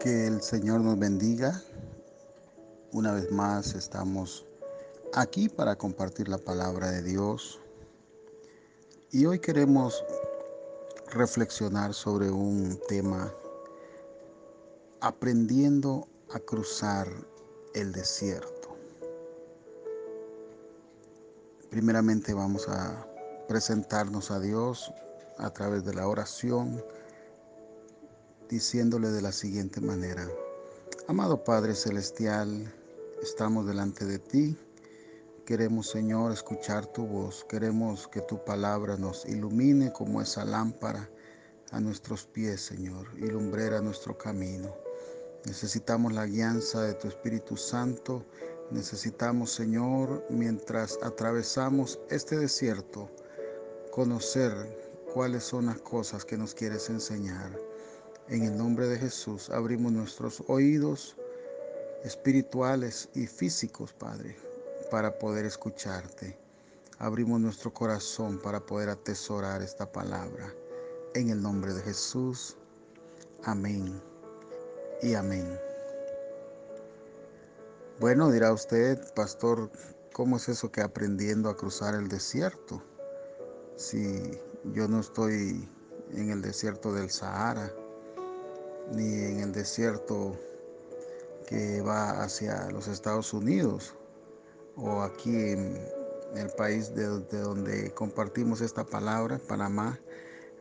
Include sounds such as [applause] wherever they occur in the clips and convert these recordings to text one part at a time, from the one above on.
Que el Señor nos bendiga. Una vez más estamos aquí para compartir la palabra de Dios. Y hoy queremos reflexionar sobre un tema, aprendiendo a cruzar el desierto. Primeramente vamos a presentarnos a Dios a través de la oración diciéndole de la siguiente manera, Amado Padre Celestial, estamos delante de ti. Queremos, Señor, escuchar tu voz. Queremos que tu palabra nos ilumine como esa lámpara a nuestros pies, Señor, y lumbrera nuestro camino. Necesitamos la guianza de tu Espíritu Santo. Necesitamos, Señor, mientras atravesamos este desierto, conocer cuáles son las cosas que nos quieres enseñar. En el nombre de Jesús abrimos nuestros oídos espirituales y físicos, Padre, para poder escucharte. Abrimos nuestro corazón para poder atesorar esta palabra. En el nombre de Jesús. Amén y amén. Bueno, dirá usted, pastor, ¿cómo es eso que aprendiendo a cruzar el desierto? Si yo no estoy en el desierto del Sahara, ni en el desierto que va hacia los Estados Unidos o aquí en el país de, donde compartimos esta palabra, Panamá,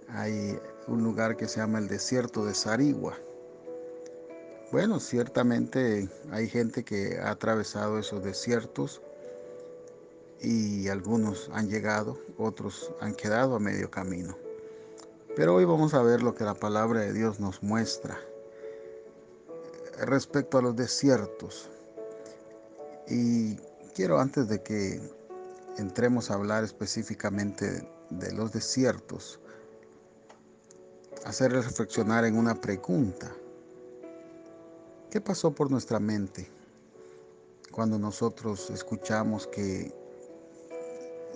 hay un lugar que se llama el desierto de Sarigua. Bueno, ciertamente hay gente que ha atravesado esos desiertos y algunos han llegado, otros han quedado a medio camino. Pero hoy vamos a ver lo que la palabra de Dios nos muestra respecto a los desiertos. Y quiero antes de que entremos a hablar específicamente de los desiertos, hacer reflexionar en una pregunta. ¿Qué pasó por nuestra mente cuando nosotros escuchamos que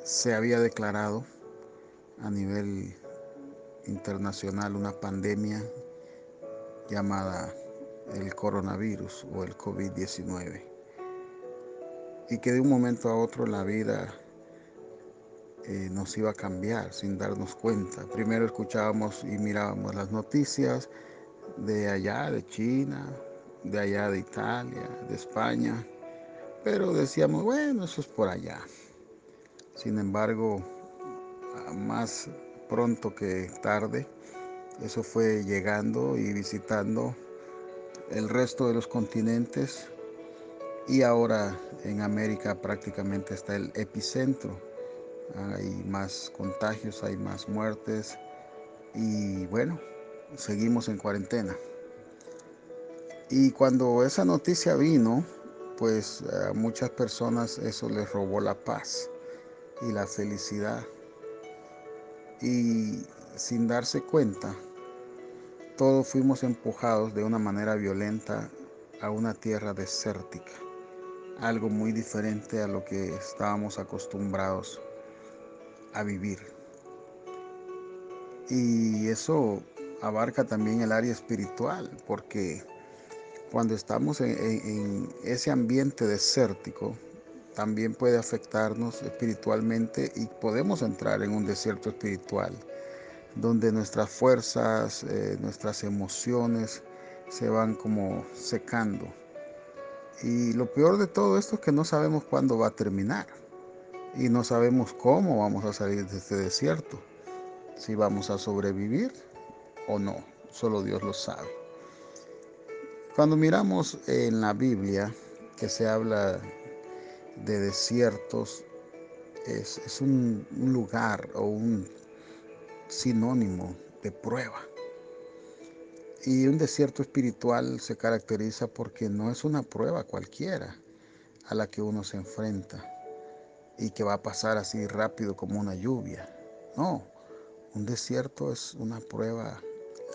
se había declarado a nivel internacional una pandemia llamada el coronavirus o el COVID-19. Y que de un momento a otro la vida eh, nos iba a cambiar sin darnos cuenta. Primero escuchábamos y mirábamos las noticias de allá, de China, de allá de Italia, de España, pero decíamos, bueno, eso es por allá. Sin embargo, más pronto que tarde. Eso fue llegando y visitando el resto de los continentes y ahora en América prácticamente está el epicentro. Hay más contagios, hay más muertes y bueno, seguimos en cuarentena. Y cuando esa noticia vino, pues a muchas personas eso les robó la paz y la felicidad y sin darse cuenta, todos fuimos empujados de una manera violenta a una tierra desértica, algo muy diferente a lo que estábamos acostumbrados a vivir. Y eso abarca también el área espiritual, porque cuando estamos en, ese ambiente desértico, también puede afectarnos espiritualmente y podemos entrar en un desierto espiritual donde nuestras fuerzas, eh, nuestras emociones se van como secando. Y lo peor de todo esto es que no sabemos cuándo va a terminar y no sabemos cómo vamos a salir de este desierto, si vamos a sobrevivir o no, solo Dios lo sabe. Cuando miramos en la Biblia que se habla de desiertos es, un, un lugar o un sinónimo de prueba. Y un desierto espiritual se caracteriza porque no es una prueba cualquiera a la que uno se enfrenta y que va a pasar así rápido como una lluvia. No, un desierto es una prueba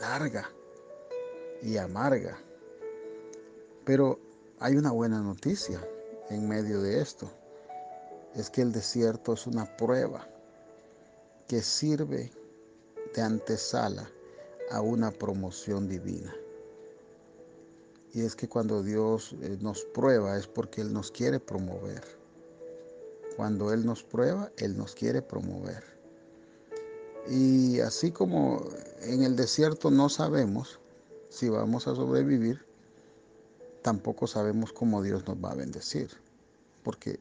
larga y amarga. Pero hay una buena noticia en medio de esto. Es que el desierto es una prueba que sirve de antesala a una promoción divina. Y es que cuando Dios eh, nos prueba es porque Él nos quiere promover. Cuando Él nos prueba, Él nos quiere promover. Y así como en el desierto no sabemos si vamos a sobrevivir, tampoco sabemos cómo Dios nos va a bendecir. Porque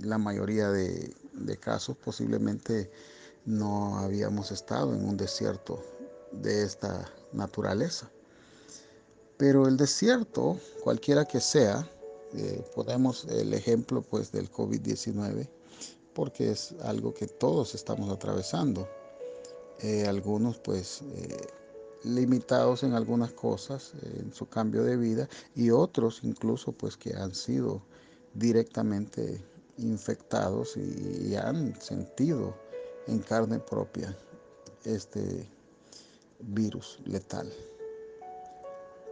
la mayoría de, casos posiblemente no habíamos estado en un desierto de esta naturaleza. Pero el desierto, cualquiera que sea, eh, ponemos el ejemplo pues del COVID-19, porque es algo que todos estamos atravesando. Eh, algunos pues eh, limitados en algunas cosas, en su cambio de vida, y otros incluso pues que han sido directamente infectados y, y han sentido en carne propia este virus letal.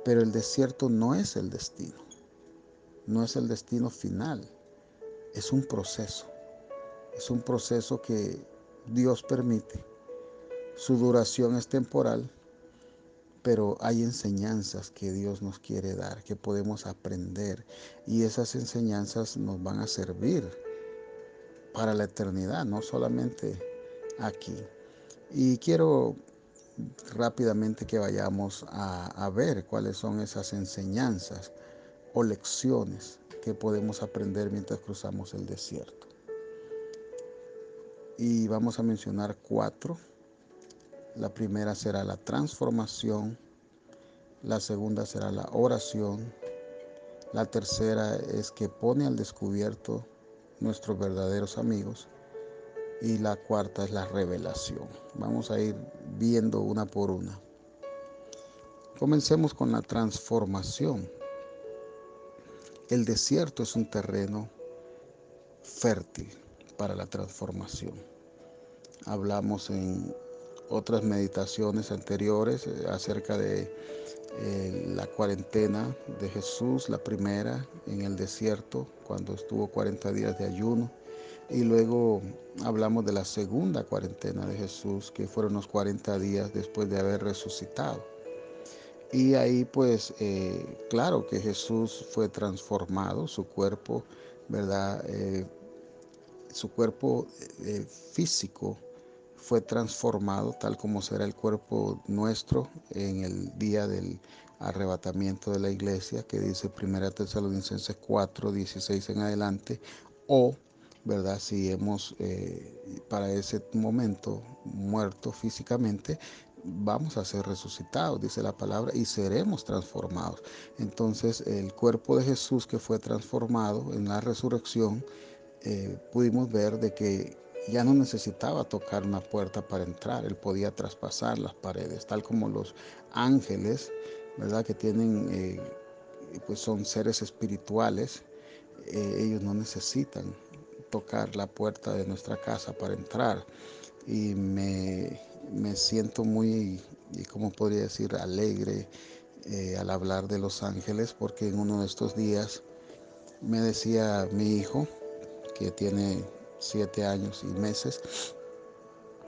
Pero el desierto no es el destino, no es el destino final, es un proceso, es un proceso que Dios permite. Su duración es temporal, pero hay enseñanzas que Dios nos quiere dar, que podemos aprender y esas enseñanzas nos van a servir para la eternidad, no solamente aquí. Y quiero rápidamente que vayamos a, ver cuáles son esas enseñanzas o lecciones que podemos aprender mientras cruzamos el desierto. Y vamos a mencionar cuatro. La primera será la transformación, la segunda será la oración, la tercera es que pone al descubierto nuestros verdaderos amigos y la cuarta es la revelación. Vamos a ir viendo una por una. Comencemos con la transformación. El desierto es un terreno fértil para la transformación. Hablamos en otras meditaciones anteriores eh, acerca de eh, la cuarentena de Jesús, la primera en el desierto, cuando estuvo 40 días de ayuno y luego hablamos de la segunda cuarentena de Jesús, que fueron los 40 días después de haber resucitado. Y ahí pues eh, claro que Jesús fue transformado, su cuerpo, ¿verdad? Su cuerpo físico fue transformado tal como será el cuerpo nuestro en el día del arrebatamiento de la iglesia, que dice 1 Tesalonicenses 4, 16 en adelante, o ¿verdad? Si hemos eh, para ese momento muerto físicamente, vamos a ser resucitados, dice la palabra, y seremos transformados. Entonces el cuerpo de Jesús que fue transformado en la resurrección, eh, pudimos ver de que ya no necesitaba tocar una puerta para entrar, él podía traspasar las paredes, tal como los ángeles, ¿verdad? Que tienen, eh, pues son seres espirituales, ellos no necesitan tocar la puerta de nuestra casa para entrar y me, siento muy, y como podría decir, alegre eh, al hablar de los ángeles porque en uno de estos días me decía mi hijo, que tiene siete años y meses,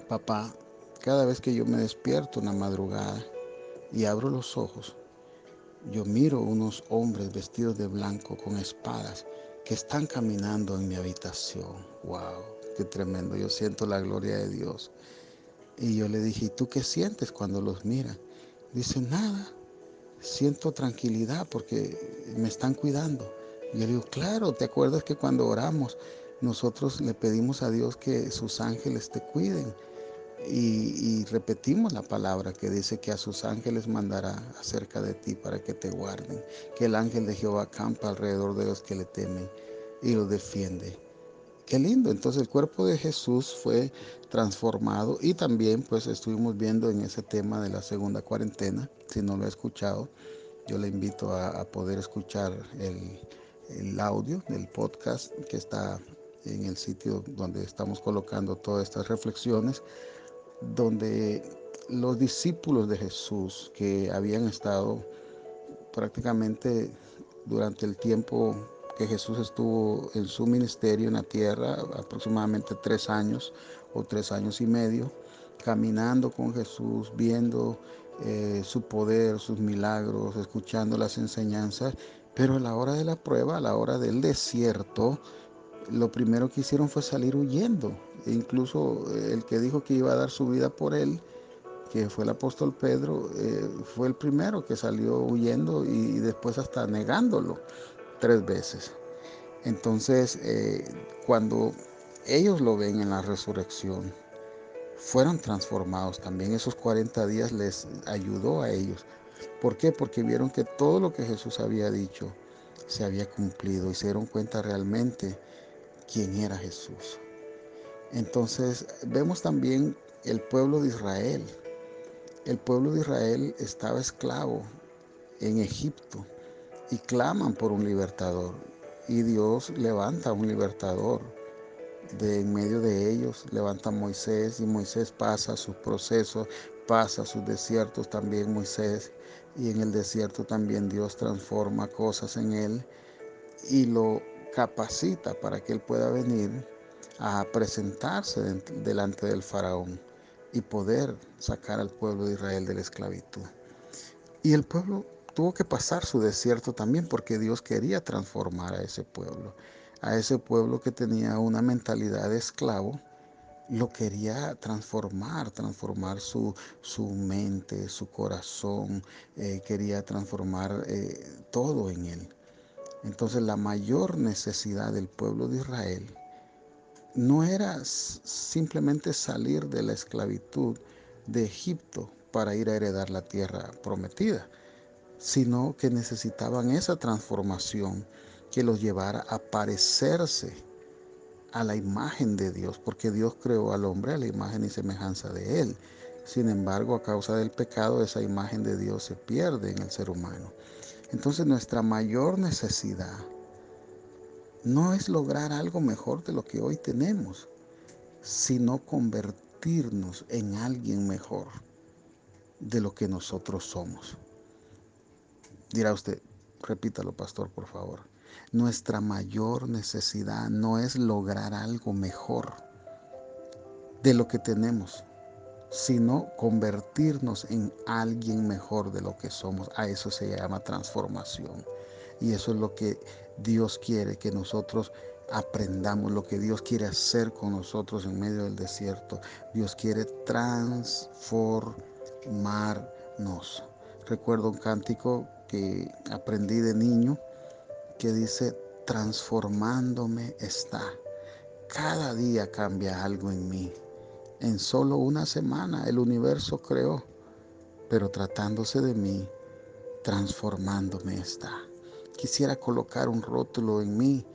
papá, cada vez que yo me despierto una madrugada y abro los ojos, yo miro unos hombres vestidos de blanco con espadas que están caminando en mi habitación. ¡Wow! ¡Qué tremendo! Yo siento la gloria de Dios. Y yo le dije, ¿y tú qué sientes cuando los miras? Dice, nada. Siento tranquilidad porque me están cuidando. Y yo le digo, claro, ¿te acuerdas que cuando oramos nosotros le pedimos a Dios que sus ángeles te cuiden? Y, repetimos la palabra que dice que a sus ángeles mandará acerca de ti para que te guarden, que el ángel de Jehová campa alrededor de los que le temen y los defiende. Qué lindo, entonces el cuerpo de Jesús fue transformado y también pues estuvimos viendo en ese tema de la segunda cuarentena, si no lo ha escuchado, yo le invito a, a poder escuchar el, el audio del podcast que está en el sitio donde estamos colocando todas estas reflexiones donde los discípulos de Jesús que habían estado prácticamente durante el tiempo que Jesús estuvo en su ministerio en la tierra, aproximadamente tres años o tres años y medio, caminando con Jesús, viendo eh, su poder, sus milagros, escuchando las enseñanzas, pero a la hora de la prueba, a la hora del desierto, lo primero que hicieron fue salir huyendo. E incluso eh, el que dijo que iba a dar su vida por él, que fue el apóstol Pedro, eh, fue el primero que salió huyendo y después hasta negándolo tres veces. Entonces, eh, cuando ellos lo ven en la resurrección, fueron transformados también. Esos 40 días les ayudó a ellos. ¿Por qué? Porque vieron que todo lo que Jesús había dicho se había cumplido y se dieron cuenta realmente quién era Jesús. Entonces vemos también el pueblo de Israel. El pueblo de Israel estaba esclavo en Egipto y claman por un libertador. Y Dios levanta un libertador de en medio de ellos, levanta a Moisés y Moisés pasa sus procesos, pasa sus desiertos también Moisés y en el desierto también Dios transforma cosas en él y lo capacita para que él pueda venir a presentarse delante del faraón y poder sacar al pueblo de Israel de la esclavitud. Y el pueblo tuvo que pasar su desierto también porque Dios quería transformar a ese pueblo, a ese pueblo que tenía una mentalidad de esclavo, lo quería transformar, transformar su, su mente, su corazón, eh, quería transformar eh, todo en él. Entonces la mayor necesidad del pueblo de Israel no era simplemente salir de la esclavitud de Egipto para ir a heredar la tierra prometida, sino que necesitaban esa transformación que los llevara a parecerse a la imagen de Dios, porque Dios creó al hombre a la imagen y semejanza de Él. Sin embargo, a causa del pecado, esa imagen de Dios se pierde en el ser humano. Entonces nuestra mayor necesidad no es lograr algo mejor de lo que hoy tenemos, sino convertirnos en alguien mejor de lo que nosotros somos. Dirá usted, repítalo pastor, por favor. Nuestra mayor necesidad no es lograr algo mejor de lo que tenemos, sino convertirnos en alguien mejor de lo que somos. A eso se llama transformación. Y eso es lo que Dios quiere que nosotros aprendamos, lo que Dios quiere hacer con nosotros en medio del desierto. Dios quiere transformarnos. Recuerdo un cántico que aprendí de niño que dice, transformándome está. Cada día cambia algo en mí en solo una semana el universo creó, pero tratándose de mí, transformándome está. Quisiera colocar un rótulo en mí.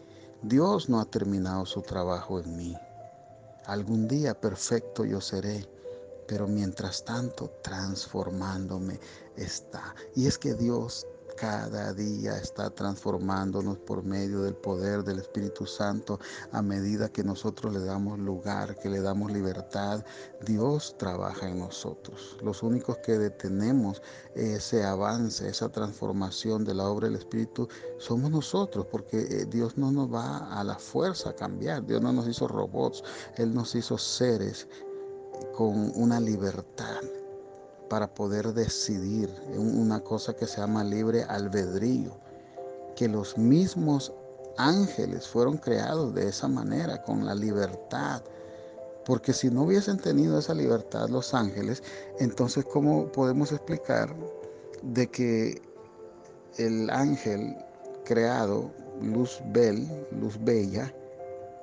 Dios no ha terminado su trabajo en mí. Algún día perfecto yo seré, pero mientras tanto transformándome está. Y es que Dios cada día está transformándonos por medio del poder del Espíritu Santo a medida que nosotros le damos lugar, que le damos libertad. Dios trabaja en nosotros. Los únicos que detenemos ese avance, esa transformación de la obra del Espíritu somos nosotros, porque eh, Dios no nos va a la fuerza a cambiar. Dios no nos hizo robots, Él nos hizo seres con una libertad para poder decidir una cosa que se llama libre albedrío, que los mismos ángeles fueron creados de esa manera, con la libertad. Porque si no hubiesen tenido esa libertad los ángeles, entonces ¿cómo podemos explicar de que el ángel creado, Luz Bel, Luz Bella,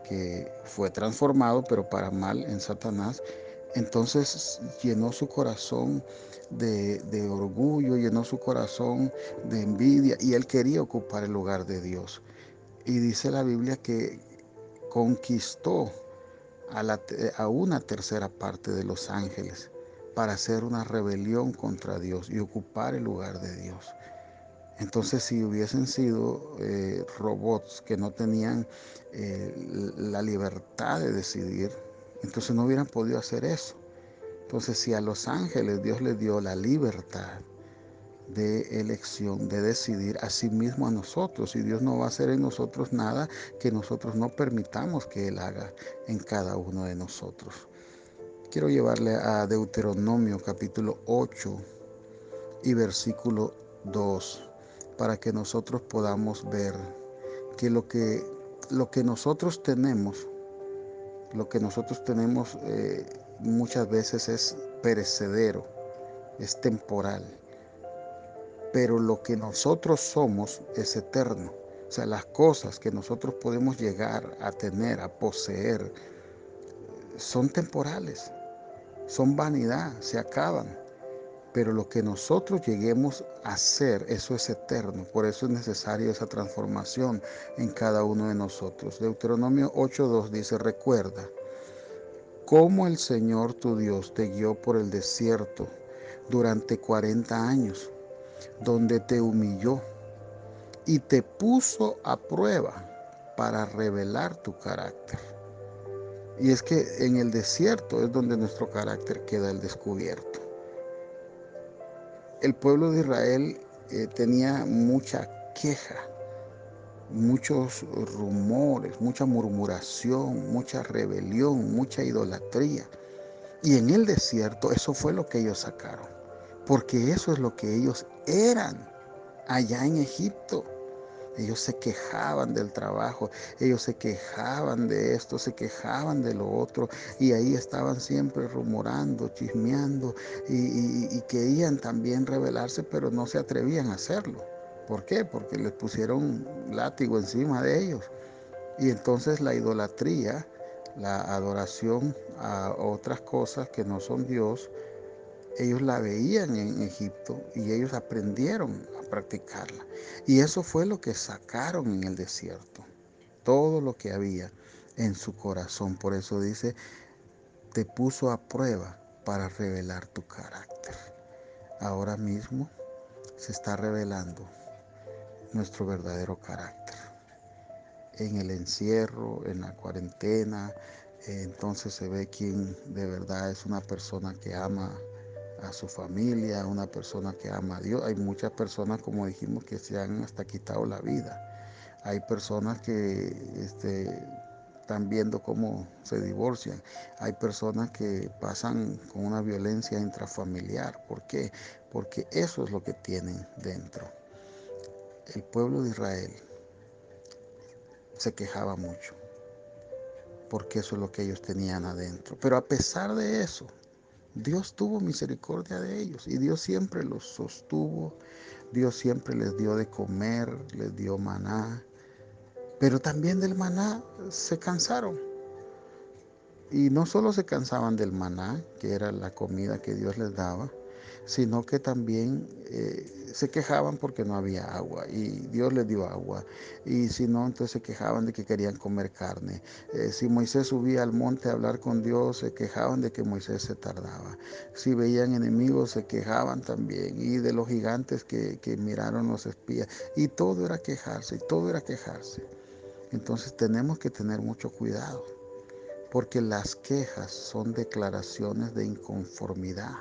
que fue transformado, pero para mal en Satanás, entonces llenó su corazón de, orgullo, llenó su corazón de envidia y él quería ocupar el lugar de Dios. Y dice la Biblia que conquistó a, una tercera parte de los ángeles para hacer una rebelión contra Dios y ocupar el lugar de Dios. Entonces, si hubiesen sido eh, robots que no tenían eh, la libertad de decidir, entonces no hubieran podido hacer eso. Entonces si a los ángeles Dios les dio la libertad de elección, de decidir a sí mismo a nosotros, y Dios no va a hacer en nosotros nada que nosotros no permitamos que Él haga en cada uno de nosotros. quiero llevarle a Deuteronomio capítulo 8 y versículo 2 para que nosotros podamos ver que lo que, lo que nosotros tenemos, lo que nosotros tenemos eh, muchas veces es perecedero, es temporal, pero lo que nosotros somos es eterno. O sea, las cosas que nosotros podemos llegar a tener, a poseer, son temporales, son vanidad, se acaban. Pero lo que nosotros lleguemos a ser, eso es eterno. Por eso es necesaria esa transformación en cada uno de nosotros. Deuteronomio 8.2 dice, recuerda cómo el Señor tu Dios te guió por el desierto durante 40 años, donde te humilló y te puso a prueba para revelar tu carácter. Y es que en el desierto es donde nuestro carácter queda al descubierto. El pueblo de Israel eh, tenía mucha queja, muchos rumores, mucha murmuración, mucha rebelión, mucha idolatría. Y en el desierto eso fue lo que ellos sacaron, porque eso es lo que ellos eran allá en Egipto. Ellos se quejaban del trabajo, ellos se quejaban de esto, se quejaban de lo otro y ahí estaban siempre rumorando, chismeando y, querían también rebelarse, pero no se atrevían a hacerlo. ¿Por qué? Porque les pusieron látigo encima de ellos. Y entonces la idolatría, la adoración a otras cosas que no son Dios, ellos la veían en Egipto y ellos aprendieron practicarla. Y eso fue lo que sacaron en el desierto. Todo lo que había en su corazón. Por eso dice, te puso a prueba para revelar tu carácter. Ahora mismo se está revelando nuestro verdadero carácter. En el encierro, en la cuarentena, entonces se ve quién de verdad es una persona que ama a su familia, una persona que ama a Dios. Hay muchas personas, como dijimos, que se han hasta quitado la vida. Hay personas que este, están viendo cómo se divorcian. Hay personas que pasan con una violencia intrafamiliar. ¿Por qué? Porque eso es lo que tienen dentro. El pueblo de Israel se quejaba mucho porque eso es lo que ellos tenían adentro. Pero a pesar de eso, Dios tuvo misericordia de ellos y Dios siempre los sostuvo, Dios siempre les dio de comer, les dio maná, pero también del maná se cansaron. Y no solo se cansaban del maná, que era la comida que Dios les daba, sino que también eh, se quejaban porque no había agua y Dios les dio agua. Y si no, entonces se quejaban de que querían comer carne. Eh, si Moisés subía al monte a hablar con Dios, se quejaban de que Moisés se tardaba. Si veían enemigos, se quejaban también. Y de los gigantes que, que miraron los espías. Y todo era quejarse, y todo era quejarse. Entonces tenemos que tener mucho cuidado, porque las quejas son declaraciones de inconformidad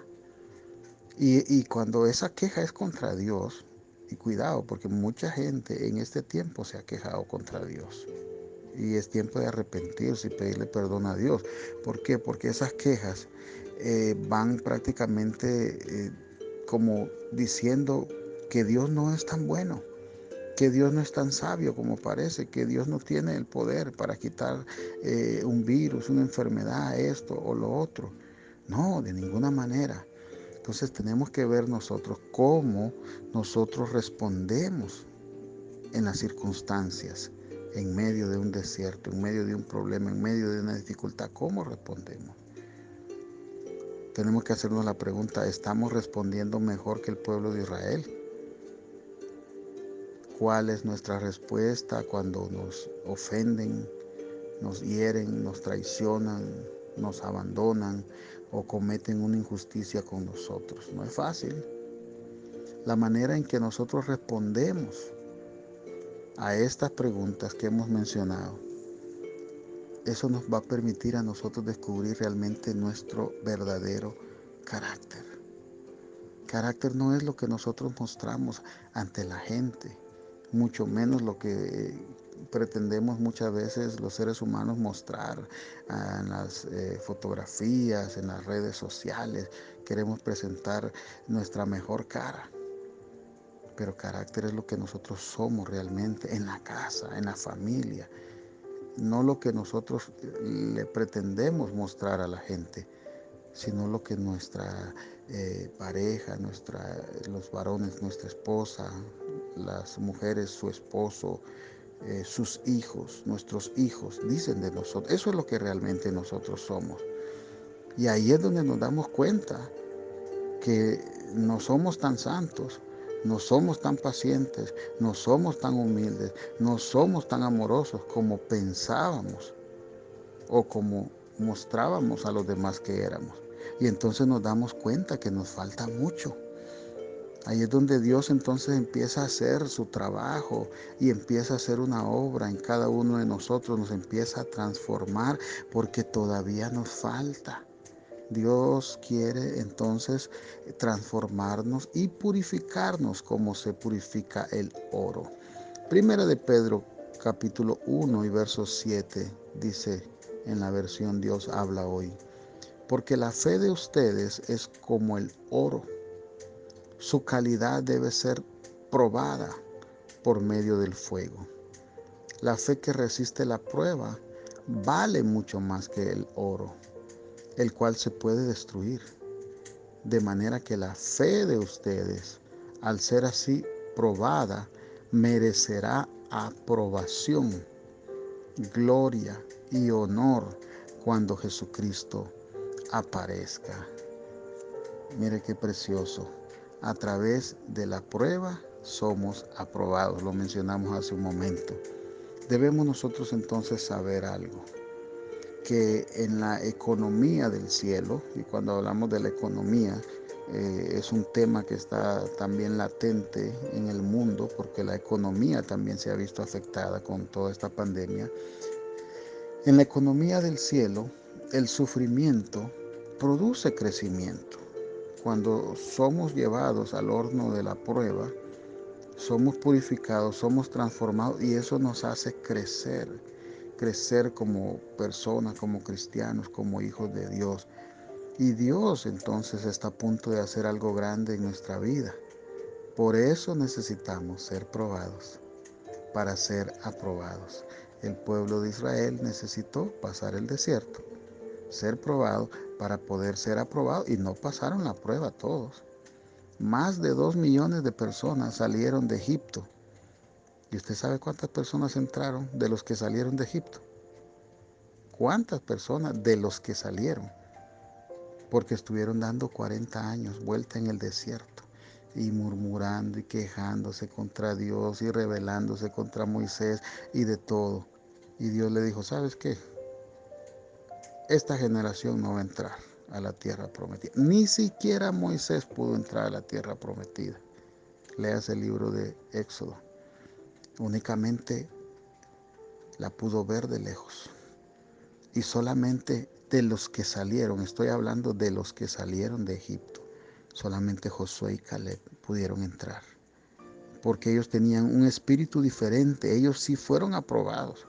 y, cuando esa queja es contra Dios, y cuidado, porque mucha gente en este tiempo se ha quejado contra Dios. Y es tiempo de arrepentirse y pedirle perdón a Dios. ¿Por qué? Porque esas quejas eh, van prácticamente eh, como diciendo que Dios no es tan bueno, que Dios no es tan sabio como parece, que Dios no tiene el poder para quitar eh, un virus, una enfermedad, esto o lo otro. No, de ninguna manera. Entonces tenemos que ver nosotros cómo nosotros respondemos en las circunstancias, en medio de un desierto, en medio de un problema, en medio de una dificultad, ¿cómo respondemos? Tenemos que hacernos la pregunta, ¿estamos respondiendo mejor que el pueblo de Israel? ¿Cuál es nuestra respuesta cuando nos ofenden, nos hieren, nos traicionan, nos abandonan o cometen una injusticia con nosotros. No es fácil. La manera en que nosotros respondemos a estas preguntas que hemos mencionado, eso nos va a permitir a nosotros descubrir realmente nuestro verdadero carácter. Carácter no es lo que nosotros mostramos ante la gente, mucho menos lo que pretendemos muchas veces los seres humanos mostrar ah, en las eh, fotografías, en las redes sociales. Queremos presentar nuestra mejor cara. Pero carácter es lo que nosotros somos realmente en la casa, en la familia. No lo que nosotros le pretendemos mostrar a la gente sino lo que nuestra eh, pareja, nuestra, los varones, nuestra esposa, las mujeres, su esposo, eh, sus hijos, nuestros hijos, dicen de nosotros. Eso es lo que realmente nosotros somos. Y ahí es donde nos damos cuenta que no somos tan santos, no somos tan pacientes, no somos tan humildes, no somos tan amorosos como pensábamos o como mostrábamos a los demás que éramos. Y entonces nos damos cuenta que nos falta mucho. Ahí es donde Dios entonces empieza a hacer su trabajo y empieza a hacer una obra en cada uno de nosotros, nos empieza a transformar porque todavía nos falta. Dios quiere entonces transformarnos y purificarnos como se purifica el oro. Primera de Pedro capítulo 1 y verso 7 dice en la versión Dios habla hoy porque la fe de ustedes es como el oro. Su calidad debe ser probada por medio del fuego. La fe que resiste la prueba vale mucho más que el oro, el cual se puede destruir. De manera que la fe de ustedes, al ser así probada, merecerá aprobación, gloria y honor cuando Jesucristo aparezca. Mire qué precioso. A través de la prueba somos aprobados, lo mencionamos hace un momento. Debemos nosotros entonces saber algo, que en la economía del cielo, y cuando hablamos de la economía, eh, es un tema que está también latente en el mundo, porque la economía también se ha visto afectada con toda esta pandemia. En la economía del cielo, el sufrimiento produce crecimiento. Cuando somos llevados al horno de la prueba, somos purificados, somos transformados y eso nos hace crecer, crecer como personas, como cristianos, como hijos de Dios. Y Dios entonces está a punto de hacer algo grande en nuestra vida. Por eso necesitamos ser probados, para ser aprobados. El pueblo de Israel necesitó pasar el desierto, ser probado para poder ser aprobado y no pasaron la prueba todos. Más de dos millones de personas salieron de Egipto. ¿Y usted sabe cuántas personas entraron de los que salieron de Egipto? ¿Cuántas personas de los que salieron? Porque estuvieron dando 40 años vuelta en el desierto y murmurando y quejándose contra Dios y rebelándose contra Moisés y de todo. Y Dios le dijo, ¿sabes qué? Esta generación no va a entrar a la tierra prometida. Ni siquiera Moisés pudo entrar a la tierra prometida. Leas el libro de Éxodo. Únicamente la pudo ver de lejos. Y solamente de los que salieron, estoy hablando de los que salieron de Egipto, solamente Josué y Caleb pudieron entrar. Porque ellos tenían un espíritu diferente, ellos sí fueron aprobados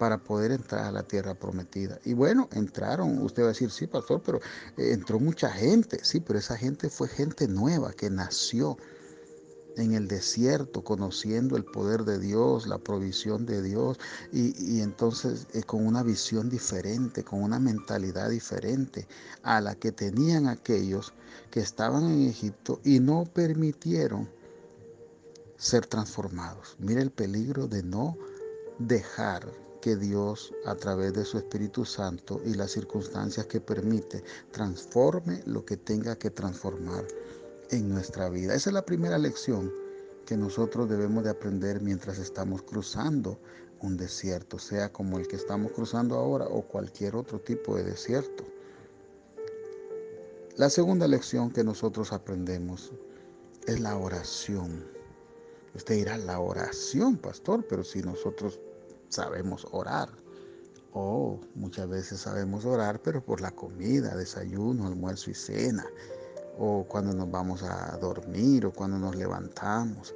para poder entrar a la tierra prometida. Y bueno, entraron, usted va a decir, sí, pastor, pero eh, entró mucha gente, sí, pero esa gente fue gente nueva que nació en el desierto, conociendo el poder de Dios, la provisión de Dios, y, entonces eh, con una visión diferente, con una mentalidad diferente a la que tenían aquellos que estaban en Egipto y no permitieron ser transformados. Mire el peligro de no dejar que Dios, a través de su Espíritu Santo y las circunstancias que permite, transforme lo que tenga que transformar en nuestra vida. Esa es la primera lección que nosotros debemos de aprender mientras estamos cruzando un desierto, sea como el que estamos cruzando ahora o cualquier otro tipo de desierto. La segunda lección que nosotros aprendemos es la oración. Usted dirá, la oración, pastor, pero si nosotros sabemos orar. O muchas veces sabemos orar, pero por la comida, desayuno, almuerzo y cena. O cuando nos vamos a dormir o cuando nos levantamos.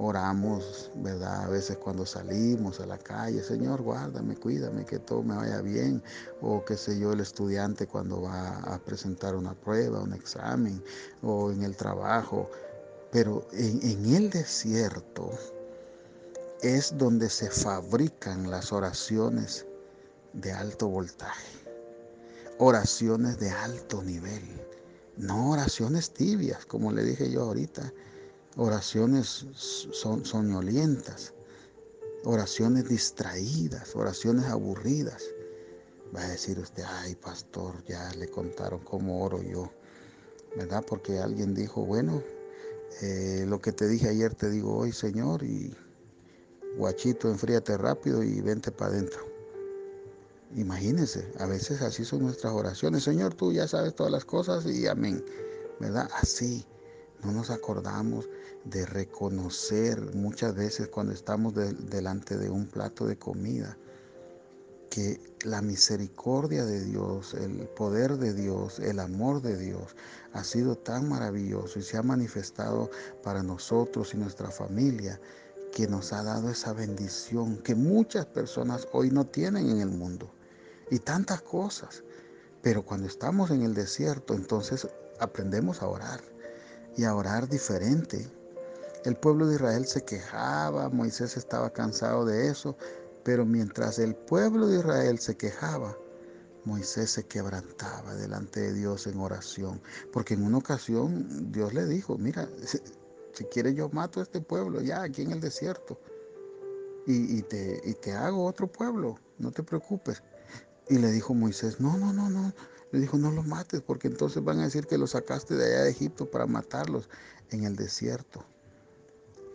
oramos, ¿verdad? A veces cuando salimos a la calle, Señor, guárdame, cuídame, que todo me vaya bien. O qué sé yo, el estudiante cuando va a presentar una prueba, un examen, o en el trabajo. Pero en, en el desierto es donde se fabrican las oraciones de alto voltaje, oraciones de alto nivel, no oraciones tibias, como le dije yo ahorita, oraciones son, soñolientas, oraciones distraídas, oraciones aburridas. Va a decir usted, ay pastor, ya le contaron cómo oro yo, ¿verdad? Porque alguien dijo, bueno, eh, lo que te dije ayer te digo hoy, Señor, y guachito, enfríate rápido y vente para adentro. Imagínense, a veces así son nuestras oraciones. Señor, tú ya sabes todas las cosas y amén. ¿Verdad? Así. No nos acordamos de reconocer muchas veces cuando estamos delante de un plato de comida que la misericordia de Dios, el poder de Dios, el amor de Dios ha sido tan maravilloso y se ha manifestado para nosotros y nuestra familia que nos ha dado esa bendición que muchas personas hoy no tienen en el mundo y tantas cosas. Pero cuando estamos en el desierto, entonces aprendemos a orar y a orar diferente. El pueblo de Israel se quejaba, Moisés estaba cansado de eso, pero mientras el pueblo de Israel se quejaba, Moisés se quebrantaba delante de Dios en oración, porque en una ocasión Dios le dijo, mira, [laughs] si quieres yo mato a este pueblo ya aquí en el desierto y, te, hago otro pueblo, no te preocupes. Y le dijo Moisés, no, no, no, no. Le dijo, no los mates, porque entonces van a decir que los sacaste de allá de Egipto para matarlos en el desierto.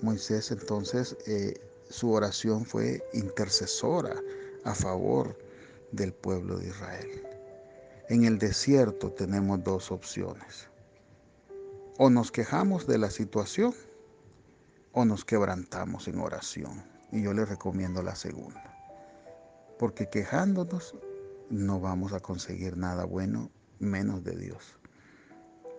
Moisés entonces, eh, su oración fue intercesora a favor del pueblo de Israel. En el desierto tenemos dos opciones. O nos quejamos de la situación o nos quebrantamos en oración. Y yo les recomiendo la segunda. Porque quejándonos no vamos a conseguir nada bueno menos de Dios.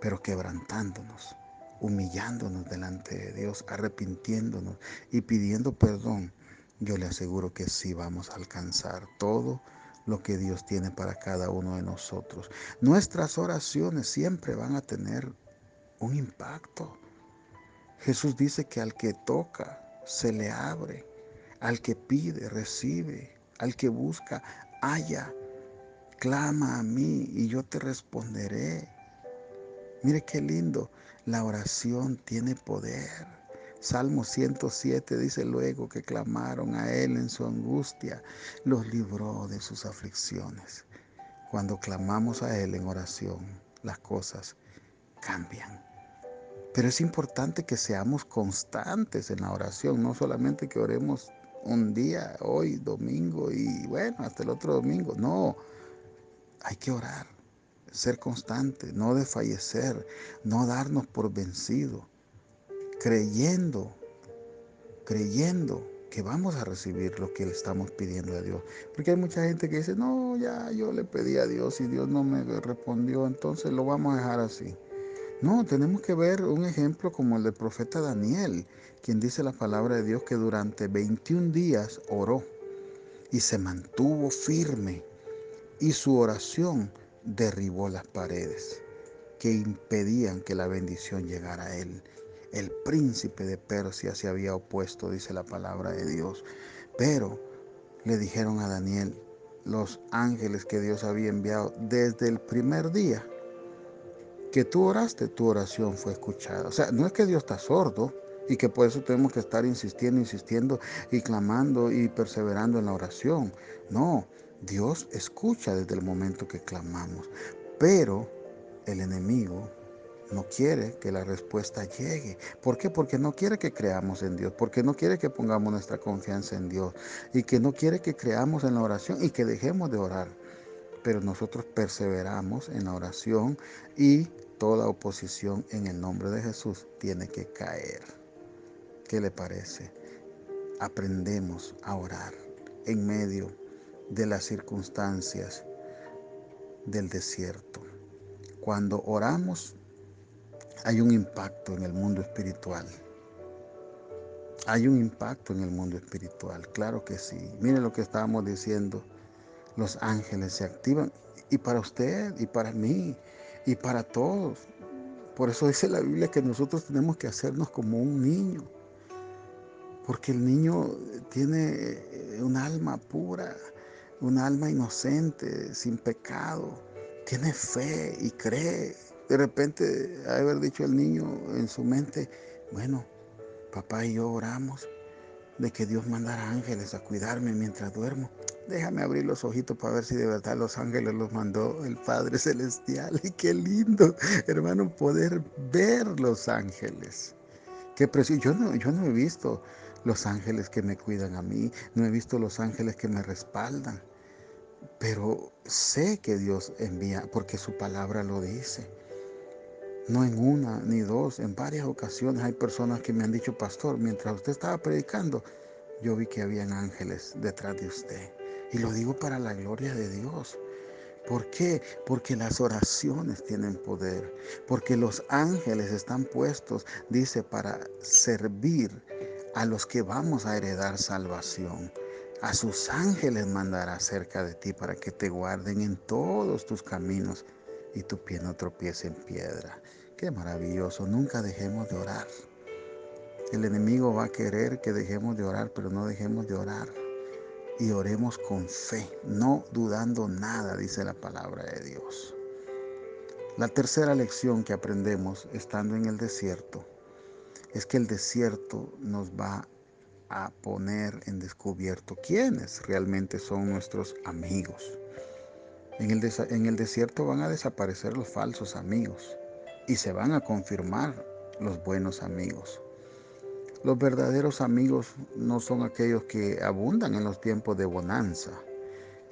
Pero quebrantándonos, humillándonos delante de Dios, arrepintiéndonos y pidiendo perdón, yo le aseguro que sí vamos a alcanzar todo lo que Dios tiene para cada uno de nosotros. Nuestras oraciones siempre van a tener un impacto. Jesús dice que al que toca, se le abre. Al que pide, recibe. Al que busca, halla clama a mí y yo te responderé. Mire qué lindo, la oración tiene poder. Salmo 107 dice luego que clamaron a Él en su angustia, los libró de sus aflicciones. Cuando clamamos a Él en oración, las cosas cambian. Pero es importante que seamos constantes en la oración, no solamente que oremos un día, hoy, domingo, y bueno, hasta el otro domingo. No, hay que orar, ser constante, no desfallecer, no darnos por vencido, creyendo, creyendo que vamos a recibir lo que le estamos pidiendo a Dios. Porque hay mucha gente que dice, no, ya yo le pedí a Dios y Dios no me respondió, entonces lo vamos a dejar así. No, tenemos que ver un ejemplo como el del profeta Daniel, quien dice la palabra de Dios que durante 21 días oró y se mantuvo firme y su oración derribó las paredes que impedían que la bendición llegara a él. El príncipe de Persia se había opuesto, dice la palabra de Dios. Pero le dijeron a Daniel los ángeles que Dios había enviado desde el primer día que tú oraste, tu oración fue escuchada. O sea, no es que Dios está sordo y que por eso tenemos que estar insistiendo, insistiendo y clamando y perseverando en la oración. No, Dios escucha desde el momento que clamamos, pero el enemigo no quiere que la respuesta llegue. ¿Por qué? Porque no quiere que creamos en Dios, porque no quiere que pongamos nuestra confianza en Dios y que no quiere que creamos en la oración y que dejemos de orar. Pero nosotros perseveramos en la oración y toda oposición en el nombre de Jesús tiene que caer. ¿Qué le parece? Aprendemos a orar en medio de las circunstancias del desierto. Cuando oramos hay un impacto en el mundo espiritual. Hay un impacto en el mundo espiritual, claro que sí. Mire lo que estábamos diciendo. Los ángeles se activan y para usted y para mí y para todos. Por eso dice la Biblia que nosotros tenemos que hacernos como un niño. Porque el niño tiene un alma pura, un alma inocente, sin pecado. Tiene fe y cree. De repente, haber dicho el niño en su mente, bueno, papá y yo oramos de que Dios mandara ángeles a cuidarme mientras duermo. Déjame abrir los ojitos para ver si de verdad los ángeles los mandó el Padre Celestial. [laughs] Y qué lindo, hermano, poder ver los ángeles. Qué precioso. Yo no, yo no he visto los ángeles que me cuidan a mí, no he visto los ángeles que me respaldan, pero sé que Dios envía porque su palabra lo dice. No en una ni dos, en varias ocasiones hay personas que me han dicho, pastor, mientras usted estaba predicando, yo vi que habían ángeles detrás de usted. Y lo digo para la gloria de Dios. ¿Por qué? Porque las oraciones tienen poder, porque los ángeles están puestos, dice, para servir a los que vamos a heredar salvación. A sus ángeles mandará cerca de ti para que te guarden en todos tus caminos y tu pie no tropiece en piedra. Qué maravilloso, nunca dejemos de orar. El enemigo va a querer que dejemos de orar, pero no dejemos de orar. Y oremos con fe, no dudando nada, dice la palabra de Dios. La tercera lección que aprendemos estando en el desierto es que el desierto nos va a poner en descubierto quiénes realmente son nuestros amigos. En el, desierto van a desaparecer los falsos amigos y se van a confirmar los buenos amigos. Los verdaderos amigos no son aquellos que abundan en los tiempos de bonanza,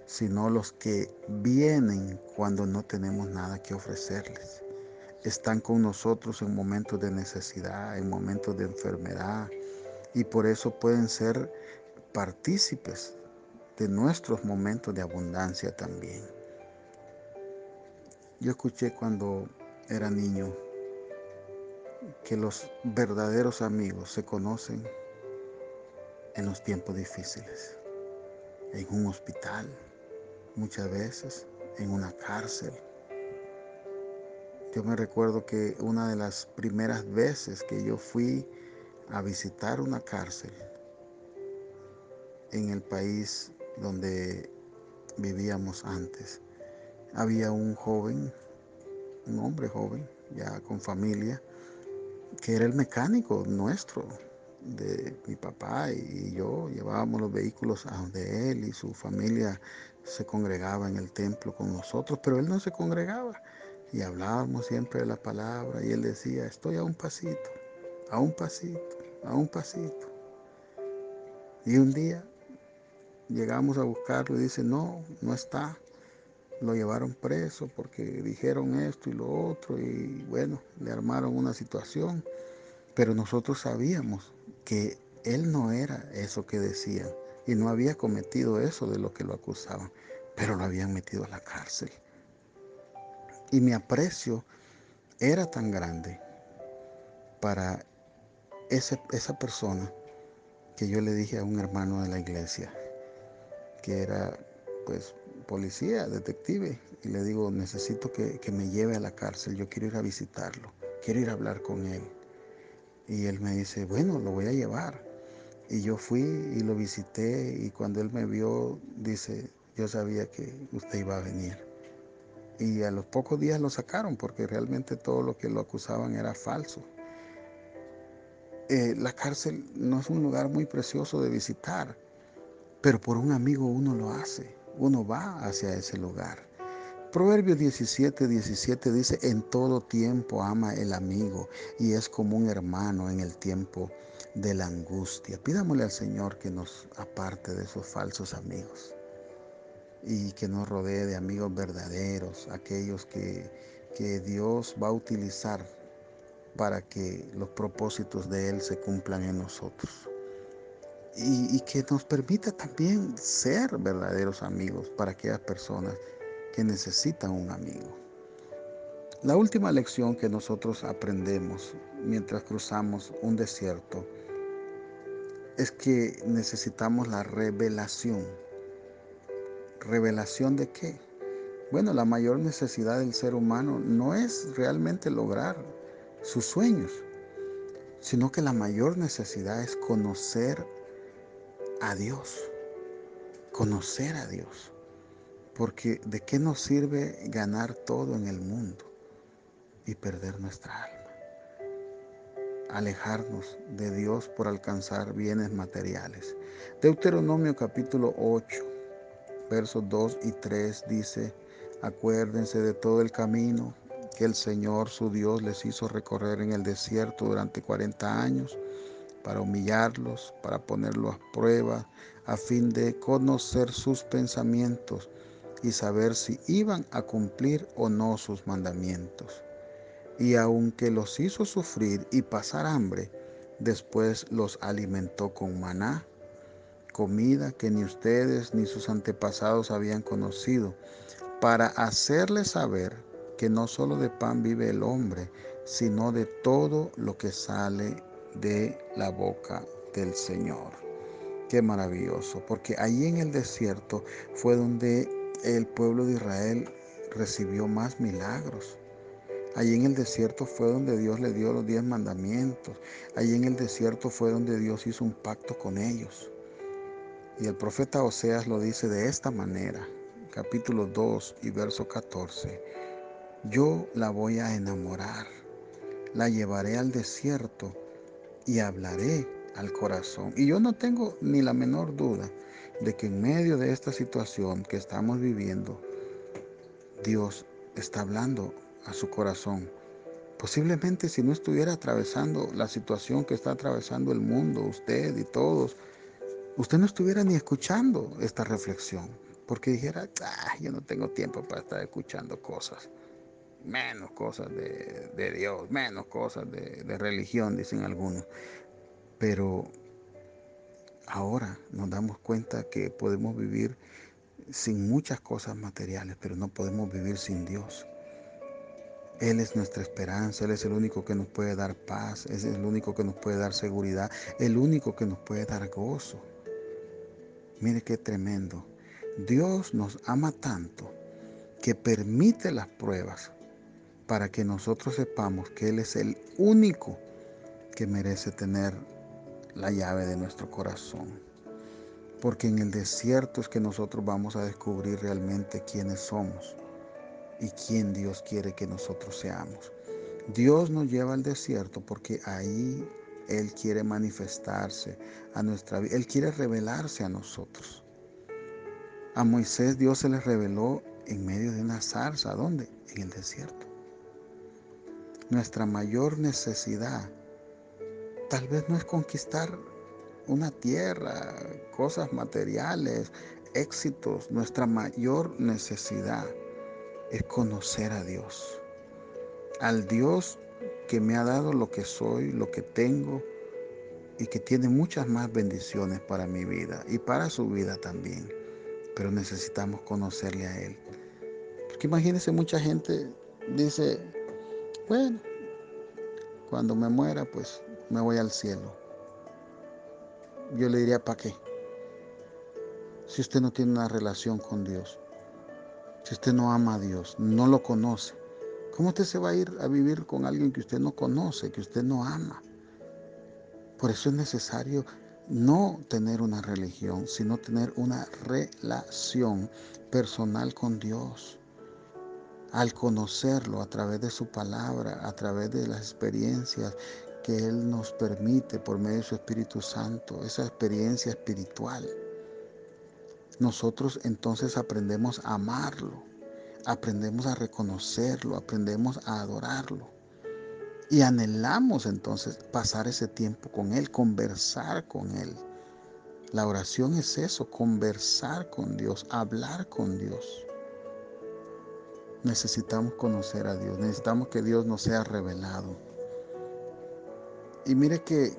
sino los que vienen cuando no tenemos nada que ofrecerles. Están con nosotros en momentos de necesidad, en momentos de enfermedad, y por eso pueden ser partícipes de nuestros momentos de abundancia también. Yo escuché cuando era niño que los verdaderos amigos se conocen en los tiempos difíciles, en un hospital, muchas veces, en una cárcel. Yo me recuerdo que una de las primeras veces que yo fui a visitar una cárcel en el país donde vivíamos antes, había un joven, un hombre joven, ya con familia, que era el mecánico nuestro, de mi papá y yo llevábamos los vehículos a donde él y su familia se congregaba en el templo con nosotros, pero él no se congregaba y hablábamos siempre de la palabra y él decía, estoy a un pasito, a un pasito, a un pasito. Y un día llegamos a buscarlo y dice, no, no está lo llevaron preso porque dijeron esto y lo otro y bueno, le armaron una situación, pero nosotros sabíamos que él no era eso que decían y no había cometido eso de lo que lo acusaban, pero lo habían metido a la cárcel. Y mi aprecio era tan grande para esa persona que yo le dije a un hermano de la iglesia, que era pues policía, detective, y le digo, necesito que, me lleve a la cárcel, yo quiero ir a visitarlo, quiero ir a hablar con él. Y él me dice, bueno, lo voy a llevar. Y yo fui y lo visité y cuando él me vio, dice, yo sabía que usted iba a venir. Y a los pocos días lo sacaron porque realmente todo lo que lo acusaban era falso. Eh, la cárcel no es un lugar muy precioso de visitar, pero por un amigo uno lo hace uno va hacia ese lugar. Proverbios 17, 17 dice, en todo tiempo ama el amigo y es como un hermano en el tiempo de la angustia. Pidámosle al Señor que nos aparte de esos falsos amigos y que nos rodee de amigos verdaderos, aquellos que, que Dios va a utilizar para que los propósitos de Él se cumplan en nosotros y, que nos permita también ser verdaderos amigos para aquellas personas que necesitan un amigo. La última lección que nosotros aprendemos mientras cruzamos un desierto es que necesitamos la revelación. ¿Revelación de qué? Bueno, la mayor necesidad del ser humano no es realmente lograr sus sueños, sino que la mayor necesidad es conocer a Dios, conocer a Dios. Porque ¿de qué nos sirve ganar todo en el mundo y perder nuestra alma? Alejarnos de Dios por alcanzar bienes materiales. Deuteronomio capítulo 8, versos 2 y 3 dice, acuérdense de todo el camino que el Señor su Dios les hizo recorrer en el desierto durante 40 años para humillarlos, para ponerlos a prueba, a fin de conocer sus pensamientos y saber si iban a cumplir o no sus mandamientos. Y aunque los hizo sufrir y pasar hambre, después los alimentó con maná, comida que ni ustedes ni sus antepasados habían conocido, para hacerles saber que no solo de pan vive el hombre, sino de todo lo que sale de la boca del Señor. Qué maravilloso, porque ahí en el desierto fue donde el pueblo de Israel recibió más milagros. Allí en el desierto fue donde Dios le dio los diez mandamientos. Allí en el desierto fue donde Dios hizo un pacto con ellos. Y el profeta Oseas lo dice de esta manera, capítulo 2 y verso 14. Yo la voy a enamorar, la llevaré al desierto y hablaré al corazón. Y yo no tengo ni la menor duda de que en medio de esta situación que estamos viviendo, Dios está hablando a su corazón. Posiblemente si no estuviera atravesando la situación que está atravesando el mundo, usted y todos, usted no estuviera ni escuchando esta reflexión, porque dijera, ah, yo no tengo tiempo para estar escuchando cosas, menos cosas de, Dios, menos cosas de, de religión, dicen algunos. Pero ahora nos damos cuenta que podemos vivir sin muchas cosas materiales, pero no podemos vivir sin Dios. Él es nuestra esperanza, Él es el único que nos puede dar paz, es el único que nos puede dar seguridad, el único que nos puede dar gozo. Mire qué tremendo. Dios nos ama tanto que permite las pruebas para que nosotros sepamos que Él es el único que merece tener la llave de nuestro corazón. Porque en el desierto es que nosotros vamos a descubrir realmente quiénes somos y quién Dios quiere que nosotros seamos. Dios nos lleva al desierto porque ahí Él quiere manifestarse a nuestra vida. Él quiere revelarse a nosotros. A Moisés Dios se le reveló en medio de una zarza. ¿Dónde? En el desierto. Nuestra mayor necesidad tal vez no es conquistar una tierra, cosas materiales, éxitos. Nuestra mayor necesidad es conocer a Dios. Al Dios que me ha dado lo que soy, lo que tengo y que tiene muchas más bendiciones para mi vida y para su vida también. Pero necesitamos conocerle a Él. Porque imagínense, mucha gente dice, bueno, cuando me muera, pues me voy al cielo. Yo le diría, ¿para qué? Si usted no tiene una relación con Dios, si usted no ama a Dios, no lo conoce, ¿cómo usted se va a ir a vivir con alguien que usted no conoce, que usted no ama? Por eso es necesario no tener una religión, sino tener una relación personal con Dios. Al conocerlo a través de su palabra, a través de las experiencias que Él nos permite por medio de su Espíritu Santo, esa experiencia espiritual. Nosotros entonces aprendemos a amarlo, aprendemos a reconocerlo, aprendemos a adorarlo. Y anhelamos entonces pasar ese tiempo con Él, conversar con Él. La oración es eso, conversar con Dios, hablar con Dios. Necesitamos conocer a Dios, necesitamos que Dios nos sea revelado. Y mire que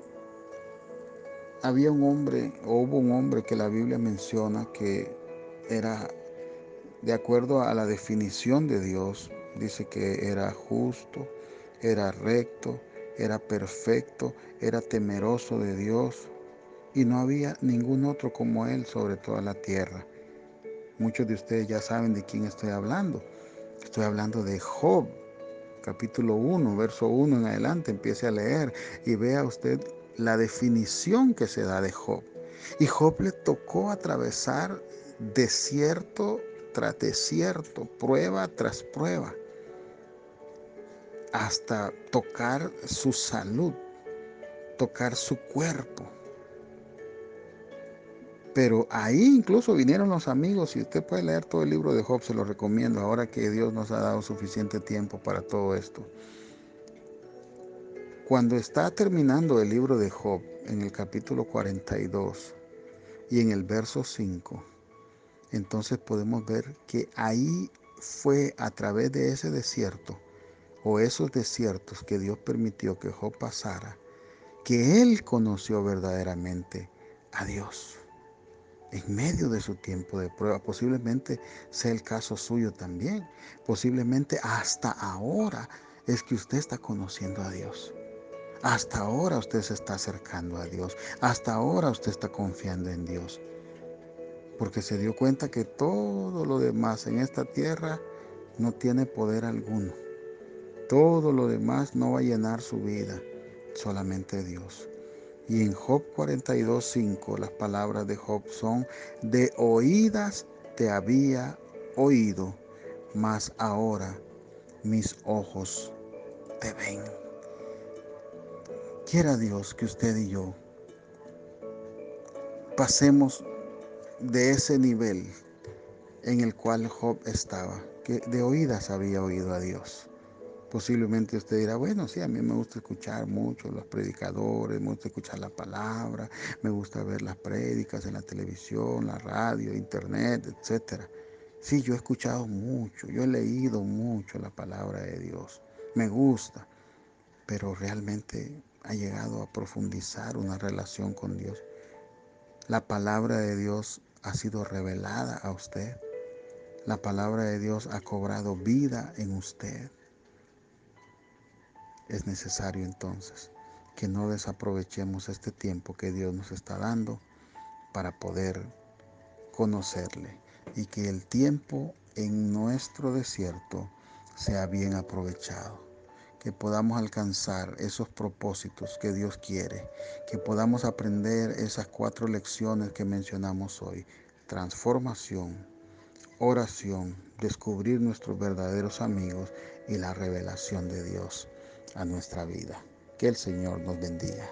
había un hombre, o hubo un hombre que la Biblia menciona que era, de acuerdo a la definición de Dios, dice que era justo, era recto, era perfecto, era temeroso de Dios. y no había ningún otro como él sobre toda la tierra. Muchos de ustedes ya saben de quién estoy hablando. Estoy hablando de Job, capítulo 1, verso 1 en adelante. Empiece a leer y vea usted la definición que se da de Job. Y Job le tocó atravesar desierto tras desierto, prueba tras prueba, hasta tocar su salud, tocar su cuerpo. Pero ahí incluso vinieron los amigos y usted puede leer todo el libro de Job, se lo recomiendo, ahora que Dios nos ha dado suficiente tiempo para todo esto. Cuando está terminando el libro de Job en el capítulo 42 y en el verso 5, entonces podemos ver que ahí fue a través de ese desierto o esos desiertos que Dios permitió que Job pasara, que él conoció verdaderamente a Dios en medio de su tiempo de prueba. Posiblemente sea el caso suyo también. Posiblemente hasta ahora es que usted está conociendo a Dios. Hasta ahora usted se está acercando a Dios. Hasta ahora usted está confiando en Dios. Porque se dio cuenta que todo lo demás en esta tierra no tiene poder alguno. Todo lo demás no va a llenar su vida. Solamente Dios. Y en Job 42.5 las palabras de Job son, de oídas te había oído, mas ahora mis ojos te ven. Quiera Dios que usted y yo pasemos de ese nivel en el cual Job estaba, que de oídas había oído a Dios. Posiblemente usted dirá, bueno, sí, a mí me gusta escuchar mucho los predicadores, me gusta escuchar la palabra, me gusta ver las prédicas en la televisión, la radio, internet, etc. Sí, yo he escuchado mucho, yo he leído mucho la palabra de Dios, me gusta, pero realmente ha llegado a profundizar una relación con Dios. La palabra de Dios ha sido revelada a usted. La palabra de Dios ha cobrado vida en usted. Es necesario entonces que no desaprovechemos este tiempo que Dios nos está dando para poder conocerle y que el tiempo en nuestro desierto sea bien aprovechado, que podamos alcanzar esos propósitos que Dios quiere, que podamos aprender esas cuatro lecciones que mencionamos hoy, transformación, oración, descubrir nuestros verdaderos amigos y la revelación de Dios a nuestra vida. Que el Señor nos bendiga.